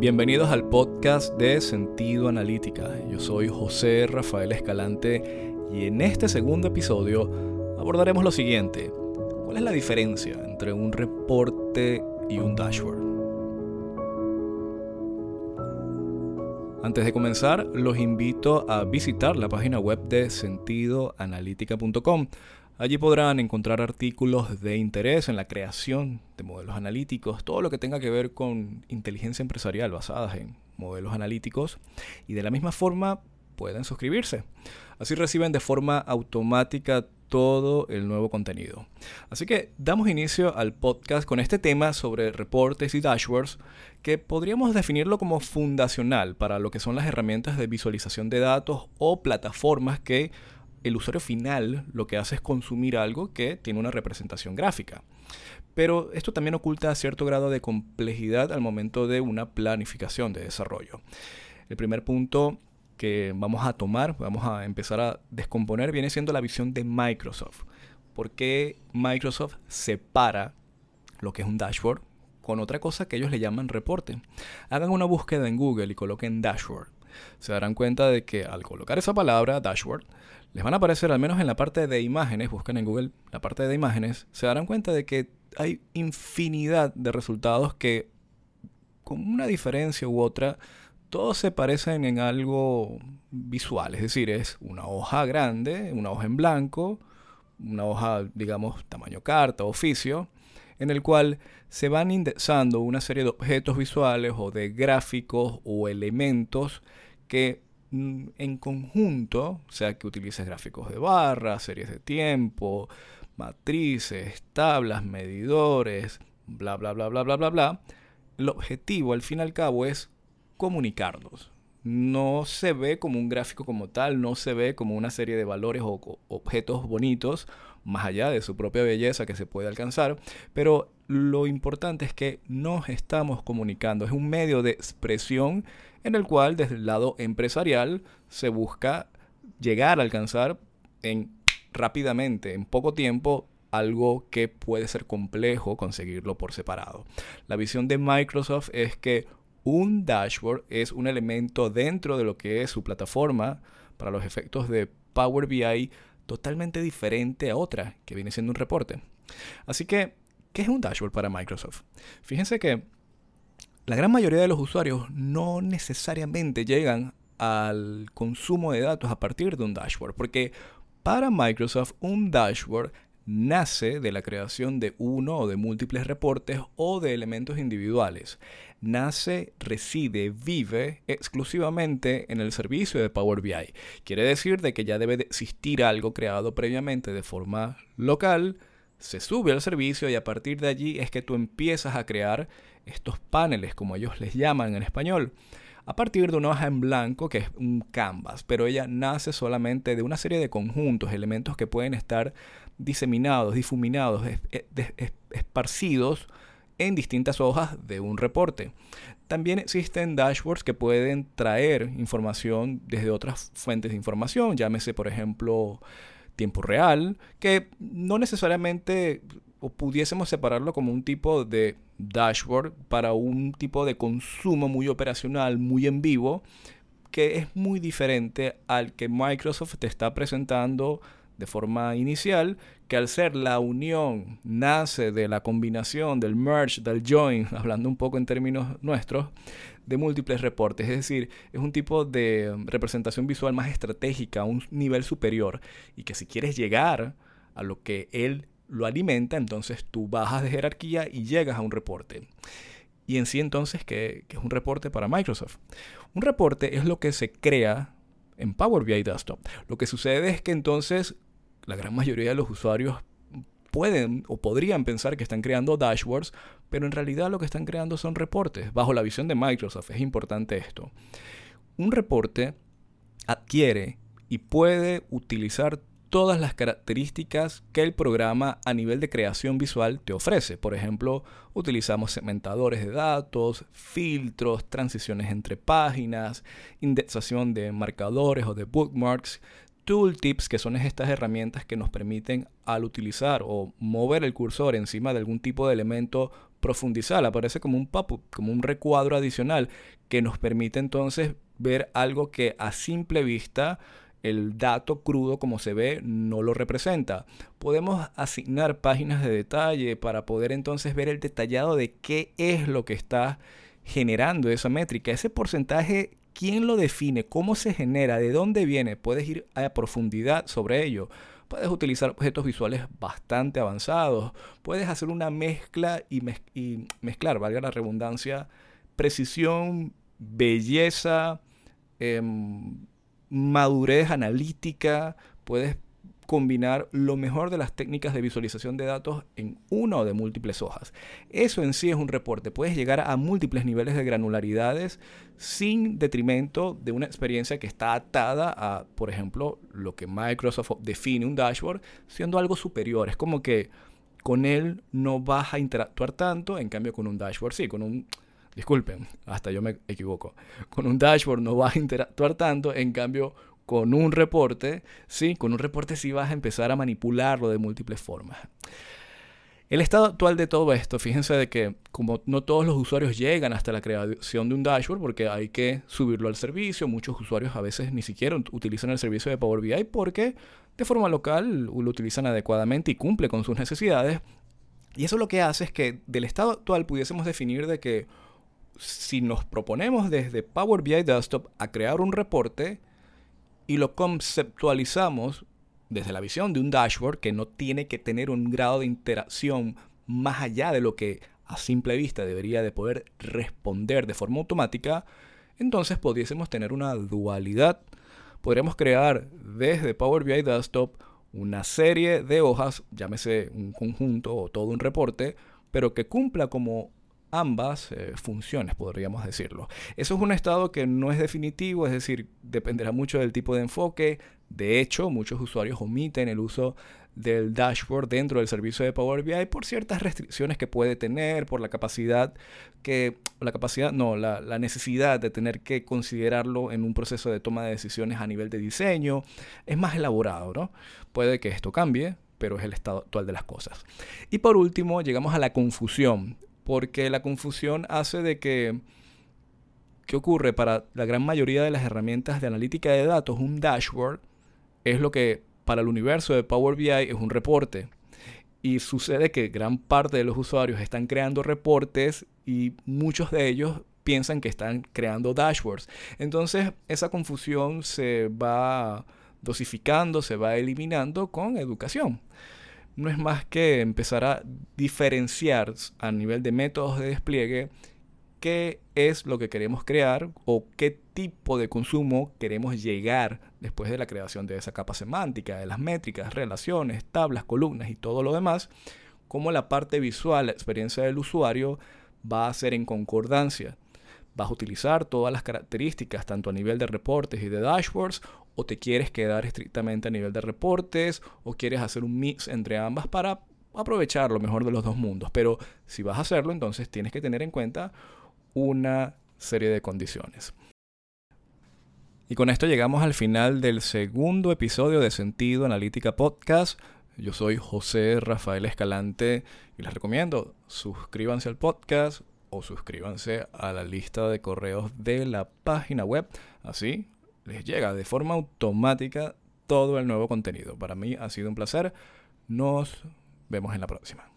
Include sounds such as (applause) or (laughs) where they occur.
Bienvenidos al podcast de Sentido Analítica. Yo soy José Rafael Escalante y en este segundo episodio abordaremos lo siguiente. ¿Cuál es la diferencia entre un reporte y un dashboard? Antes de comenzar, los invito a visitar la página web de sentidoanalítica.com Allí podrán encontrar artículos de interés en la creación de modelos analíticos, todo lo que tenga que ver con inteligencia empresarial basadas en modelos analíticos y de la misma forma pueden suscribirse. Así reciben de forma automática todo el nuevo contenido. Así que damos inicio al podcast con este tema sobre reportes y dashboards que podríamos definirlo como fundacional para lo que son las herramientas de visualización de datos o plataformas que el usuario final lo que hace es consumir algo que tiene una representación gráfica. Pero esto también oculta cierto grado de complejidad al momento de una planificación de desarrollo. El primer punto que vamos a tomar, vamos a empezar a descomponer, viene siendo la visión de Microsoft. ¿Por qué Microsoft separa lo que es un dashboard con otra cosa que ellos le llaman reporte? Hagan una búsqueda en Google y coloquen dashboard. Se darán cuenta de que al colocar esa palabra, dashboard, les van a aparecer, al menos en la parte de imágenes, buscan en Google la parte de imágenes, se darán cuenta de que hay infinidad de resultados que, con una diferencia u otra, todos se parecen en algo visual, es decir, es una hoja grande, una hoja en blanco, una hoja, digamos, tamaño carta, oficio, en el cual se van indexando una serie de objetos visuales o de gráficos o elementos que Mm, en conjunto, sea que utilices gráficos de barras, series de tiempo, matrices, tablas, medidores, bla, bla, bla, bla, bla, bla, bla, el objetivo al fin y al cabo es comunicarlos. No se ve como un gráfico como tal, no se ve como una serie de valores o objetos bonitos, más allá de su propia belleza que se puede alcanzar, pero lo importante es que nos estamos comunicando, es un medio de expresión en el cual desde el lado empresarial se busca llegar a alcanzar en rápidamente, en poco tiempo, algo que puede ser complejo conseguirlo por separado. La visión de Microsoft es que un dashboard es un elemento dentro de lo que es su plataforma para los efectos de Power BI totalmente diferente a otra, que viene siendo un reporte. Así que, ¿qué es un dashboard para Microsoft? Fíjense que la gran mayoría de los usuarios no necesariamente llegan al consumo de datos a partir de un dashboard, porque para Microsoft un dashboard nace de la creación de uno o de múltiples reportes o de elementos individuales. Nace, reside, vive exclusivamente en el servicio de Power BI. Quiere decir de que ya debe de existir algo creado previamente de forma local, se sube al servicio y a partir de allí es que tú empiezas a crear estos paneles, como ellos les llaman en español, a partir de una hoja en blanco que es un canvas, pero ella nace solamente de una serie de conjuntos, elementos que pueden estar diseminados, difuminados, esparcidos en distintas hojas de un reporte. También existen dashboards que pueden traer información desde otras fuentes de información, llámese por ejemplo tiempo real, que no necesariamente o pudiésemos separarlo como un tipo de dashboard para un tipo de consumo muy operacional, muy en vivo, que es muy diferente al que Microsoft te está presentando de forma inicial, que al ser la unión nace de la combinación del merge, del join, (laughs) hablando un poco en términos nuestros, de múltiples reportes. Es decir, es un tipo de representación visual más estratégica, a un nivel superior, y que si quieres llegar a lo que él lo alimenta, entonces tú bajas de jerarquía y llegas a un reporte. Y en sí entonces, ¿qué, es un reporte para Microsoft? Un reporte es lo que se crea en Power BI Desktop. Lo que sucede es que entonces la gran mayoría de los usuarios pueden o podrían pensar que están creando dashboards, pero en realidad lo que están creando son reportes. Bajo la visión de Microsoft es importante esto. Un reporte adquiere y puede utilizar todas las características que el programa a nivel de creación visual te ofrece. Por ejemplo, utilizamos segmentadores de datos, filtros, transiciones entre páginas, indexación de marcadores o de bookmarks, tooltips, que son estas herramientas que nos permiten al utilizar o mover el cursor encima de algún tipo de elemento profundizar, aparece como un pop como un recuadro adicional que nos permite entonces ver algo que a simple vista el dato crudo como se ve no lo representa. Podemos asignar páginas de detalle para poder entonces ver el detallado de qué es lo que está generando esa métrica. Ese porcentaje, ¿quién lo define? ¿Cómo se genera? ¿De dónde viene? Puedes ir a profundidad sobre ello. Puedes utilizar objetos visuales bastante avanzados. Puedes hacer una mezcla y, mezclar, valga la redundancia, precisión, belleza, em, madurez analítica. Puedes combinar lo mejor de las técnicas de visualización de datos en una o de múltiples hojas. Eso en sí es un reporte. Puedes llegar a múltiples niveles de granularidades sin detrimento de una experiencia que está atada a, por ejemplo, lo que Microsoft define un dashboard, siendo algo superior. Es como que con él no vas a interactuar tanto, en cambio con un dashboard sí, con un... Disculpen, hasta yo me equivoco. Con un dashboard no vas a interactuar tanto, en cambio con un reporte, sí, con un reporte sí vas a empezar a manipularlo de múltiples formas. El estado actual de todo esto, fíjense de que como no todos los usuarios llegan hasta la creación de un dashboard porque hay que subirlo al servicio, muchos usuarios a veces ni siquiera utilizan el servicio de Power BI porque de forma local lo utilizan adecuadamente y cumple con sus necesidades. Y eso lo que hace es que del estado actual pudiésemos definir de que si nos proponemos desde Power BI Desktop a crear un reporte, y lo conceptualizamos desde la visión de un dashboard que no tiene que tener un grado de interacción más allá de lo que a simple vista debería de poder responder de forma automática, entonces pudiésemos tener una dualidad. Podríamos crear desde Power BI Desktop una serie de hojas, llámese un conjunto o todo un reporte, pero que cumpla como ambas eh, funciones, podríamos decirlo. Eso es un estado que no es definitivo, es decir, dependerá mucho del tipo de enfoque. De hecho, muchos usuarios omiten el uso del dashboard dentro del servicio de Power BI por ciertas restricciones que puede tener, por la capacidad que, la capacidad, no, la, la necesidad de tener que considerarlo en un proceso de toma de decisiones a nivel de diseño. Es más elaborado, ¿no? Puede que esto cambie, pero es el estado actual de las cosas. Y por último, llegamos a la confusión porque la confusión hace de que, ¿qué ocurre? Para la gran mayoría de las herramientas de analítica de datos, un dashboard es lo que para el universo de Power BI es un reporte. Y sucede que gran parte de los usuarios están creando reportes y muchos de ellos piensan que están creando dashboards. Entonces esa confusión se va dosificando, se va eliminando con educación no es más que empezar a diferenciar a nivel de métodos de despliegue qué es lo que queremos crear o qué tipo de consumo queremos llegar después de la creación de esa capa semántica, de las métricas, relaciones, tablas, columnas y todo lo demás, cómo la parte visual, la experiencia del usuario va a ser en concordancia. Vas a utilizar todas las características, tanto a nivel de reportes y de dashboards, o te quieres quedar estrictamente a nivel de reportes o quieres hacer un mix entre ambas para aprovechar lo mejor de los dos mundos. Pero si vas a hacerlo, entonces tienes que tener en cuenta una serie de condiciones. Y con esto llegamos al final del segundo episodio de Sentido Analítica Podcast. Yo soy José Rafael Escalante y les recomiendo suscríbanse al podcast o suscríbanse a la lista de correos de la página web. Así les llega de forma automática todo el nuevo contenido. Para mí ha sido un placer. Nos vemos en la próxima.